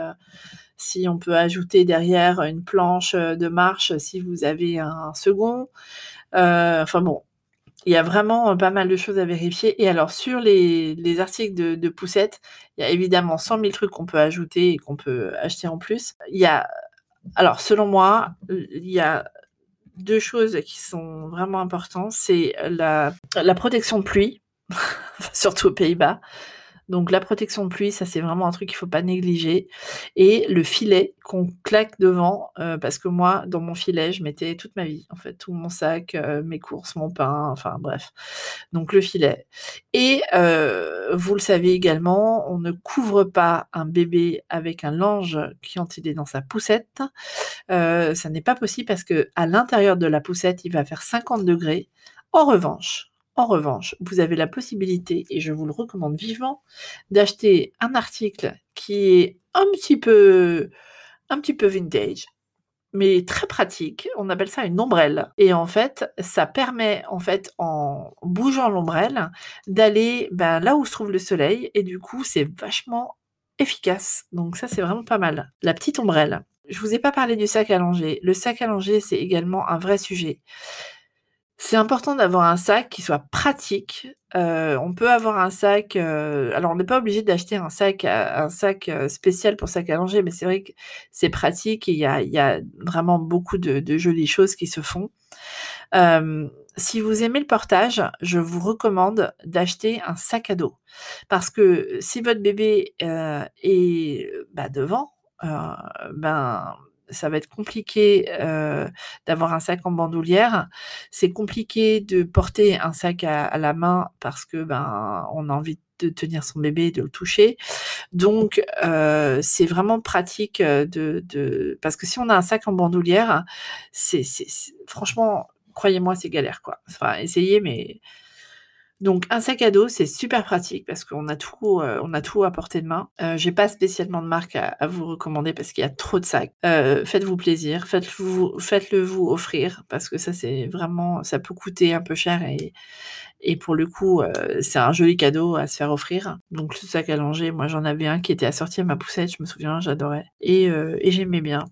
si on peut ajouter derrière une planche de marche si vous avez un second. enfin bon, il y a vraiment pas mal de choses à vérifier. Et alors, sur les, articles de, de Poussette, il y a évidemment 100 000 trucs qu'on peut ajouter et qu'on peut acheter en plus. Il y a, alors, selon moi, il y a deux choses qui sont vraiment importantes. C'est la, la protection de pluie, surtout aux Pays-Bas. Donc la protection de pluie, ça c'est vraiment un truc qu'il faut pas négliger. Et le filet qu'on claque devant, euh, parce que moi, dans mon filet, je mettais toute ma vie, en fait, tout mon sac, euh, mes courses, mon pain, enfin bref. Donc le filet. Et euh, vous le savez également, on ne couvre pas un bébé avec un linge qui il est dans sa poussette. ça n'est pas possible parce que à l'intérieur de la poussette, il va faire 50 degrés. En revanche, en revanche, vous avez la possibilité, et je vous le recommande vivement, d'acheter un article qui est un petit peu, vintage, mais très pratique. On appelle ça une ombrelle. Et en fait, ça permet, en fait, en bougeant l'ombrelle, d'aller ben, là où se trouve le soleil. Et du coup, c'est vachement efficace. Donc ça, c'est vraiment pas mal. La petite ombrelle. Je vous ai pas parlé du sac à. Le sac à c'est également un vrai sujet. C'est important d'avoir un sac qui soit pratique. Euh, on peut avoir un sac, euh, alors on n'est pas obligé d'acheter un sac un sac, euh, spécial pour sac à langer, mais c'est vrai que c'est pratique et il y a y a vraiment beaucoup de de jolies choses qui se font. si vous aimez le portage, je vous recommande d'acheter un sac à dos. Parce que si votre bébé, est, bah, devant, ben ça va être compliqué euh, d'avoir un sac en bandoulière. C'est compliqué de porter un sac à, la main parce que ben on a envie de tenir son bébé, de le toucher. Donc euh, c'est vraiment pratique de, de parce que si on a un sac en bandoulière, c'est franchement croyez-moi c'est galère quoi. Essayez mais donc un sac à dos, c'est super pratique parce qu'on a tout, euh, on a tout à portée de main. Euh, J'ai pas spécialement de marque à, à vous recommander parce qu'il y a trop de sacs. Euh, faites-vous plaisir, faites-vous, faites-le vous offrir parce que ça c'est vraiment, ça peut coûter un peu cher et et pour le coup, euh, c'est un joli cadeau à se faire offrir. Donc le sac à moi j'en avais un qui était assorti à ma poussette, je me souviens, j'adorais et, euh, et j'aimais bien.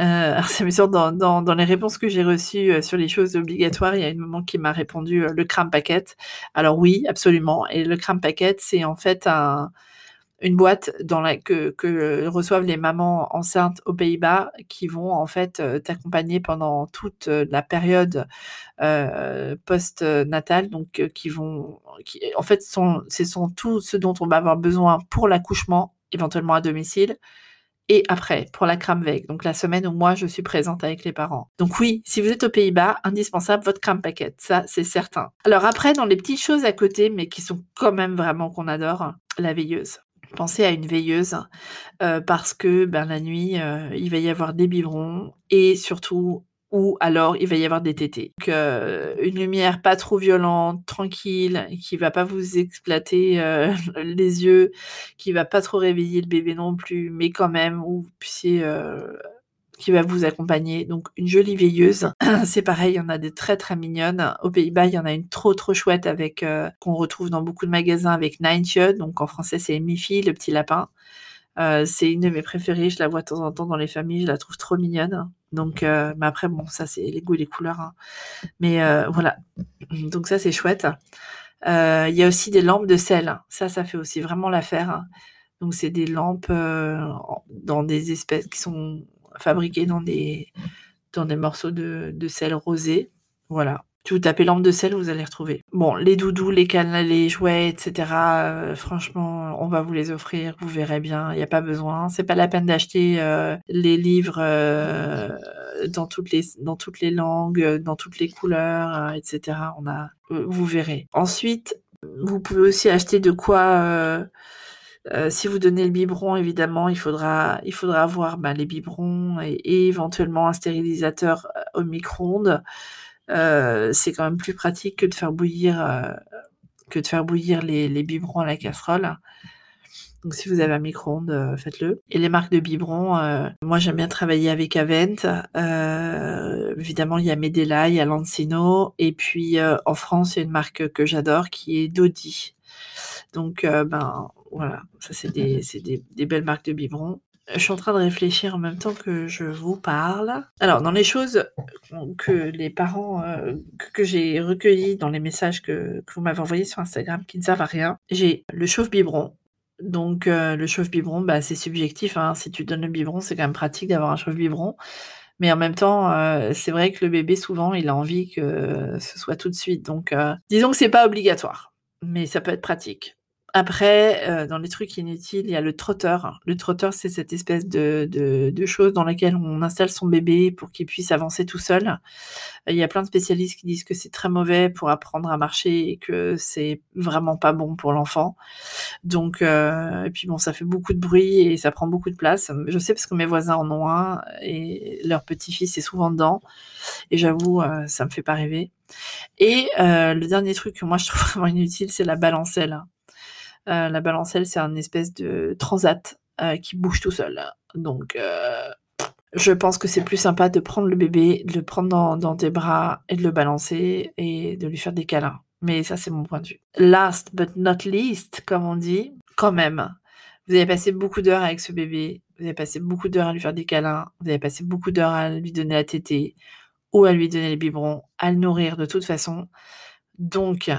Euh, alors me sort dans, les réponses que j'ai reçues euh, sur les choses obligatoires, il y a une maman qui m'a répondu euh, le crème paquet. Alors oui, absolument. Et le crème paquet, c'est en fait un, une boîte que, reçoivent les mamans enceintes aux Pays-Bas qui vont en fait euh, t'accompagner pendant toute la période euh, post-natale, donc qui vont, en fait, sont, ce sont tout ce dont on va avoir besoin pour l'accouchement, éventuellement à domicile, et après pour la veille, donc la semaine où moi je suis présente avec les parents. Donc oui, si vous êtes aux Pays-Bas, indispensable votre crème paquet, ça c'est certain. Alors après, dans les petites choses à côté, mais qui sont quand même vraiment qu'on adore, la veilleuse. Pensez à une veilleuse euh, parce que ben, la nuit, euh, il va y avoir des biberons et surtout ou alors il va y avoir des tétés. Donc, euh, une lumière pas trop violente, tranquille, qui va pas vous exploiter euh, les yeux, qui va pas trop réveiller le bébé non plus, mais quand même où vous puissiez euh, qui va vous accompagner. Donc une jolie veilleuse, c'est pareil, il y en a des très très mignonnes. Aux Pays-Bas, il y en a une trop trop chouette avec qu'on retrouve dans beaucoup de magasins avec Nine donc en français c'est Miffy, le petit lapin. Euh, c'est une de mes préférées, je la vois de temps en temps dans les familles, je la trouve trop mignonne. Donc, euh, mais après, bon, ça c'est les goûts et les couleurs. Hein. Mais euh, voilà, donc ça c'est chouette. Il y a aussi des lampes de sel, ça, ça fait aussi vraiment l'affaire. Donc c'est des lampes dans des espèces qui sont fabriquées dans des, dans des morceaux de, de sel rosé. Voilà. Si vous tapez lampe de sel, vous allez retrouver. Bon, les doudous, les cannes, les jouets, etc. Euh, franchement, on va vous les offrir. Vous verrez bien. Il n'y a pas besoin. C'est pas la peine d'acheter euh, les livres euh, dans toutes les dans toutes les langues, dans toutes les couleurs, etc. On a, vous verrez. Ensuite, vous pouvez aussi acheter de quoi. Si vous donnez le biberon, évidemment, il faudra, il faudra avoir bah, les biberons et, éventuellement un stérilisateur au micro-ondes. Euh, c'est quand même plus pratique que de faire bouillir, euh, que de faire bouillir les, les, biberons à la casserole. Donc si vous avez un micro-ondes, euh, faites-le. Et les marques de biberons, moi j'aime bien travailler avec Avent. évidemment, il y a Medela, il y a Lancino. Et puis en France, il y a une marque que j'adore qui est Dodi. Donc ben voilà, ça c'est des, des, des, belles marques de biberons. Je suis en train de réfléchir en même temps que je vous parle. Alors, dans les choses que les parents, euh, que, j'ai recueillies dans les messages que, vous m'avez envoyés sur Instagram qui ne servent à rien, j'ai le chauffe-biberon. Donc, euh, le chauffe-biberon, bah, c'est subjectif. Hein. Si tu donnes le biberon, c'est quand même pratique d'avoir un chauffe-biberon. Mais en même temps, euh, c'est vrai que le bébé, souvent, il a envie que ce soit tout de suite. Donc, disons que c'est pas obligatoire, mais ça peut être pratique. Après, euh, dans les trucs inutiles, il y a le trotteur. Le trotteur, c'est cette espèce de, de, de, chose dans laquelle on installe son bébé pour qu'il puisse avancer tout seul. Il y a plein de spécialistes qui disent que c'est très mauvais pour apprendre à marcher et que c'est vraiment pas bon pour l'enfant. Donc, euh, et puis bon, ça fait beaucoup de bruit et ça prend beaucoup de place. Je sais parce que mes voisins en ont un et leur petit-fils est souvent dedans. Et j'avoue, euh, ça me fait pas rêver. Et euh, le dernier truc que moi je trouve vraiment inutile, c'est la balancelle. Euh, la balancelle, c'est un espèce de transat euh, qui bouge tout seul. Donc, euh, je pense que c'est plus sympa de prendre le bébé, de le prendre dans, tes bras et de le balancer et de lui faire des câlins. Mais ça, c'est mon point de vue. Last but not least, comme on dit, quand même, vous avez passé beaucoup d'heures avec ce bébé, vous avez passé beaucoup d'heures à lui faire des câlins, vous avez passé beaucoup d'heures à lui donner la tétée ou à lui donner le biberon, à le nourrir de toute façon. Donc,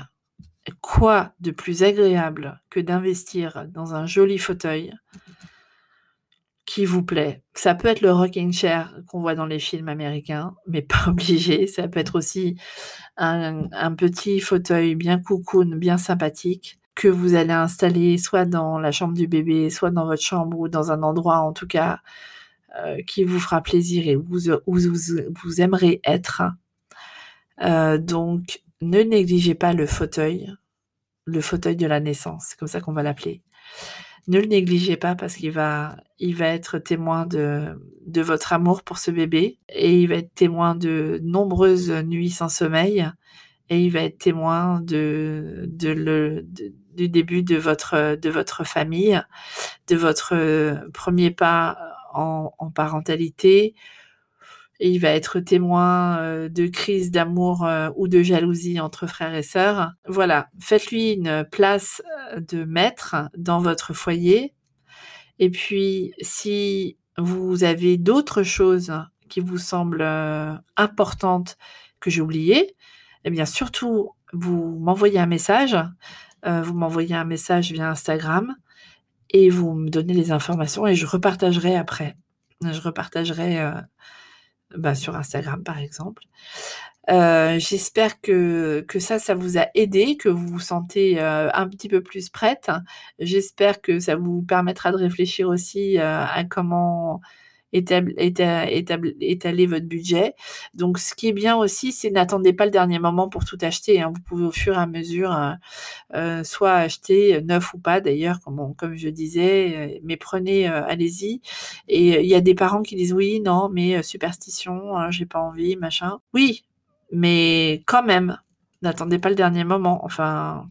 quoi de plus agréable que d'investir dans un joli fauteuil qui vous plaît? Ça peut être le rocking chair qu'on voit dans les films américains, mais pas obligé. Ça peut être aussi un, petit fauteuil bien cocoon, bien sympathique que vous allez installer soit dans la chambre du bébé, soit dans votre chambre ou dans un endroit en tout cas euh, qui vous fera plaisir et où vous, où vous, vous aimerez être. Euh, donc, ne négligez pas le fauteuil, le fauteuil de la naissance, c'est comme ça qu'on va l'appeler. Ne le négligez pas parce qu'il va, il va être témoin de, de votre amour pour ce bébé et il va être témoin de nombreuses nuits sans sommeil et il va être témoin de, de le, du début de votre, de votre famille, de votre premier pas en parentalité. Et il va être témoin euh, de crises d'amour euh, ou de jalousie entre frères et sœurs. Voilà, faites-lui une place euh, de maître dans votre foyer. Et puis, si vous avez d'autres choses qui vous semblent importantes que j'ai oubliées, eh bien, surtout, vous m'envoyez un message. Vous m'envoyez un message via Instagram et vous me donnez les informations et je repartagerai après. Je repartagerai bah, sur Instagram, par exemple. Euh, J'espère que, que ça, ça vous a aidé, que vous vous sentez euh, un petit peu plus prête. J'espère que ça vous permettra de réfléchir aussi euh, à comment étaler votre budget. Donc, ce qui est bien aussi, c'est n'attendez pas le dernier moment pour tout acheter. hein. Vous pouvez au fur et à mesure euh, euh, soit acheter euh, neuf ou pas d'ailleurs, comme, je disais, mais prenez, allez-y. Et il y a des parents qui disent oui, non, mais superstition, hein, j'ai pas envie, machin. Oui, mais quand même, n'attendez pas le dernier moment. Enfin,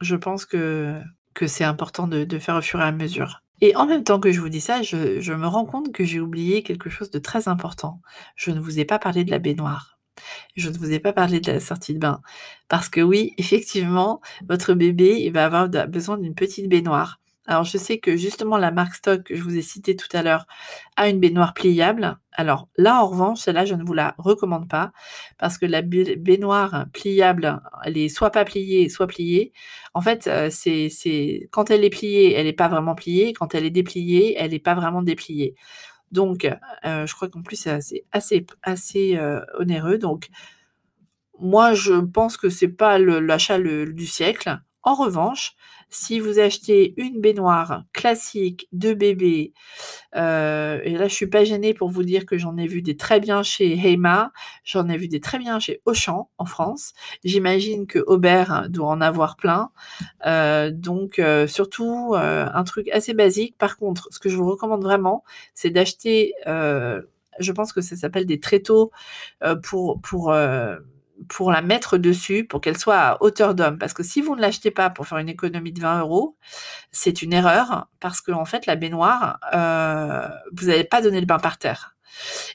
je pense que, que c'est important de, de faire au fur et à mesure. Et en même temps que je vous dis ça, je, me rends compte que j'ai oublié quelque chose de très important. Je ne vous ai pas parlé de la baignoire. Je ne vous ai pas parlé de la sortie de bain. Parce que oui, effectivement, votre bébé, il va avoir besoin d'une petite baignoire. Alors, je sais que justement, la marque Stock que je vous ai citée tout à l'heure a une baignoire pliable. Alors là, en revanche, celle-là, je ne vous la recommande pas parce que la ba- baignoire pliable, elle est soit pas pliée, soit pliée. En fait, euh, c'est, quand elle est pliée, elle n'est pas vraiment pliée. Quand elle est dépliée, elle n'est pas vraiment dépliée. Donc, euh, je crois qu'en plus, c'est assez, assez, euh, onéreux. Donc, moi, je pense que c'est pas l'achat du siècle. En revanche, si vous achetez une baignoire classique de bébé, euh, et là je suis pas gênée pour vous dire que j'en ai vu des très bien chez Heima, j'en ai vu des très bien chez Auchan en France. J'imagine que Aubert doit en avoir plein. Euh, donc euh, surtout un truc assez basique. Par contre, ce que je vous recommande vraiment, c'est d'acheter. je pense que ça s'appelle des tréteaux pour pour pour la mettre dessus, pour qu'elle soit à hauteur d'homme. Parce que si vous ne l'achetez pas pour faire une économie de 20 euros, c'est une erreur parce que en fait la baignoire, euh, vous n'allez pas donner le bain par terre.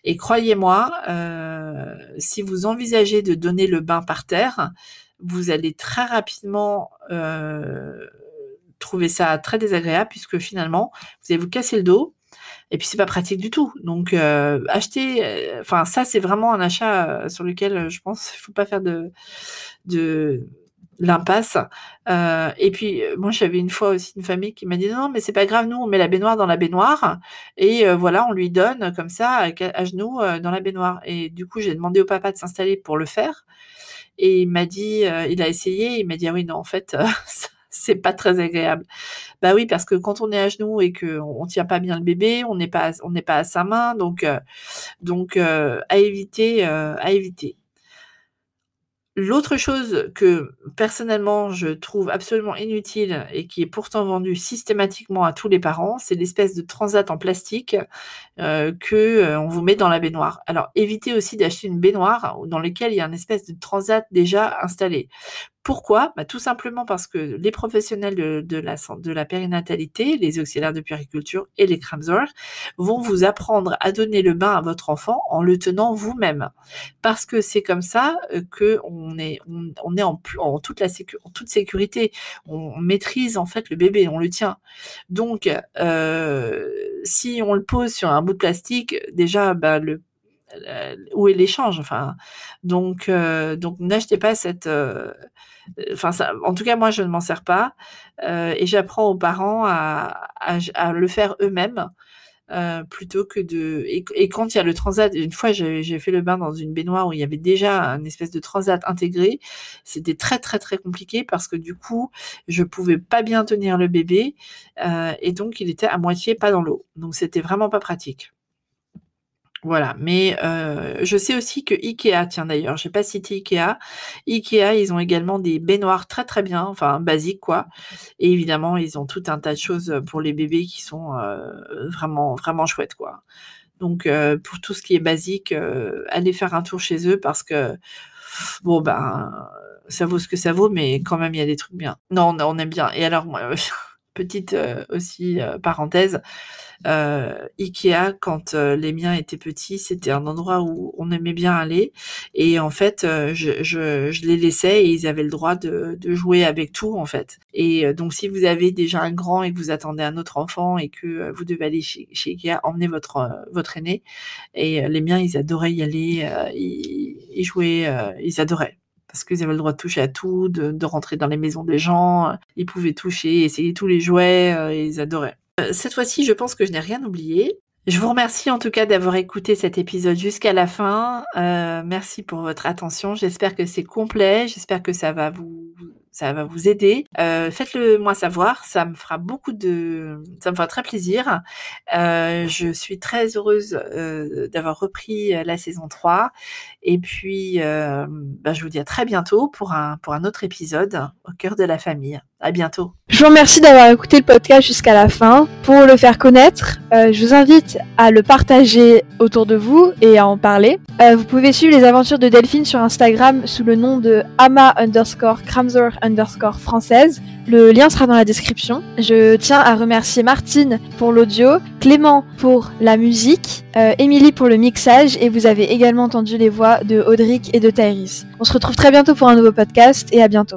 Et croyez-moi, euh, si vous envisagez de donner le bain par terre, vous allez très rapidement euh, trouver ça très désagréable puisque finalement vous allez vous casser le dos et puis c'est pas pratique du tout. Donc euh, acheter, euh, enfin ça c'est vraiment un achat euh, sur lequel euh, je pense qu'il faut pas faire de de l'impasse. Euh, et puis moi j'avais une fois aussi une famille qui m'a dit non mais c'est pas grave nous on met la baignoire dans la baignoire et voilà on lui donne comme ça à, genoux dans la baignoire. Et du coup j'ai demandé au papa de s'installer pour le faire et il m'a dit il a essayé il m'a dit ah oui non en fait c'est pas très agréable. Bah oui, parce que quand on est à genoux et qu'on on tient pas bien le bébé, on n'est pas, à sa main, donc, euh, donc euh, à éviter, euh, à éviter. L'autre chose que personnellement je trouve absolument inutile et qui est pourtant vendue systématiquement à tous les parents, c'est l'espèce de transat en plastique euh, que on vous met dans la baignoire. Alors évitez aussi d'acheter une baignoire dans laquelle il y a une espèce de transat déjà installé. Pourquoi? Bah, Tout simplement parce que les professionnels de, la, périnatalité, les auxiliaires de puériculture et les Kramsor vont vous apprendre à donner le bain à votre enfant en le tenant vous-même. Parce que c'est comme ça euh, que on est, en toute sécurité. On, maîtrise en fait le bébé, on le tient. Donc, euh, si on le pose sur un bout de plastique, déjà, bah, le où est l'échange enfin. Donc euh, donc n'achetez pas cette euh, enfin en tout cas moi je ne m'en sers pas euh, et j'apprends aux parents à, le faire eux-mêmes euh, plutôt que de et, quand il y a le transat une fois j'ai fait le bain dans une baignoire où il y avait déjà une espèce de transat intégré. C'était très très très compliqué parce que du coup je pouvais pas bien tenir le bébé euh, et donc il était à moitié pas dans l'eau. Donc c'était vraiment pas pratique Voilà, mais euh, je sais aussi que Ikea, tiens d'ailleurs, j'ai pas cité Ikea. Ikea, ils ont également des baignoires très très bien, enfin basiques quoi. Et évidemment, ils ont tout un tas de choses pour les bébés qui sont euh, vraiment vraiment chouettes quoi. Donc euh, pour tout ce qui est basique, euh, allez faire un tour chez eux parce que bon ben ça vaut ce que ça vaut, mais quand même il y a des trucs bien. Non, on aime bien. Et alors moi, petite aussi parenthèse. Euh, Ikea, quand euh, les miens étaient petits, c'était un endroit où on aimait bien aller. Et en fait, euh, je, les laissais et ils avaient le droit de, jouer avec tout, en fait. Et donc, si vous avez déjà un grand et que vous attendez un autre enfant et que vous devez aller chez, chez Ikea, emmenez votre, votre aîné. Et les miens, ils adoraient y aller, ils, ils jouaient, ils adoraient parce qu'ils avaient le droit de toucher à tout, de, rentrer dans les maisons des gens, ils pouvaient toucher, essayer tous les jouets, et ils adoraient. Euh, cette fois-ci, je pense que je n'ai rien oublié. Je vous remercie en tout cas d'avoir écouté cet épisode jusqu'à la fin. Euh, merci pour votre attention. J'espère que c'est complet. J'espère que ça va vous ça va vous aider. Euh, Faites-le moi savoir, ça me fera beaucoup de, ça me fera très plaisir. Euh, je suis très heureuse euh, d'avoir repris la saison 3. Et puis, bah, je vous dis à très bientôt pour un, pour un autre épisode au cœur de la famille. À bientôt. Je vous remercie d'avoir écouté le podcast jusqu'à la fin. Pour le faire connaître, euh, je vous invite à le partager autour de vous et à en parler. Euh, vous pouvez suivre les aventures de Delphine sur Instagram sous le nom de ama underscore Kramzer underscore française. Le lien sera dans la description. Je tiens à remercier Martine pour l'audio, Clément pour la musique, euh, Émilie pour le mixage et vous avez également entendu les voix de Audric et de Tyrese. On se retrouve très bientôt pour un nouveau podcast et à bientôt.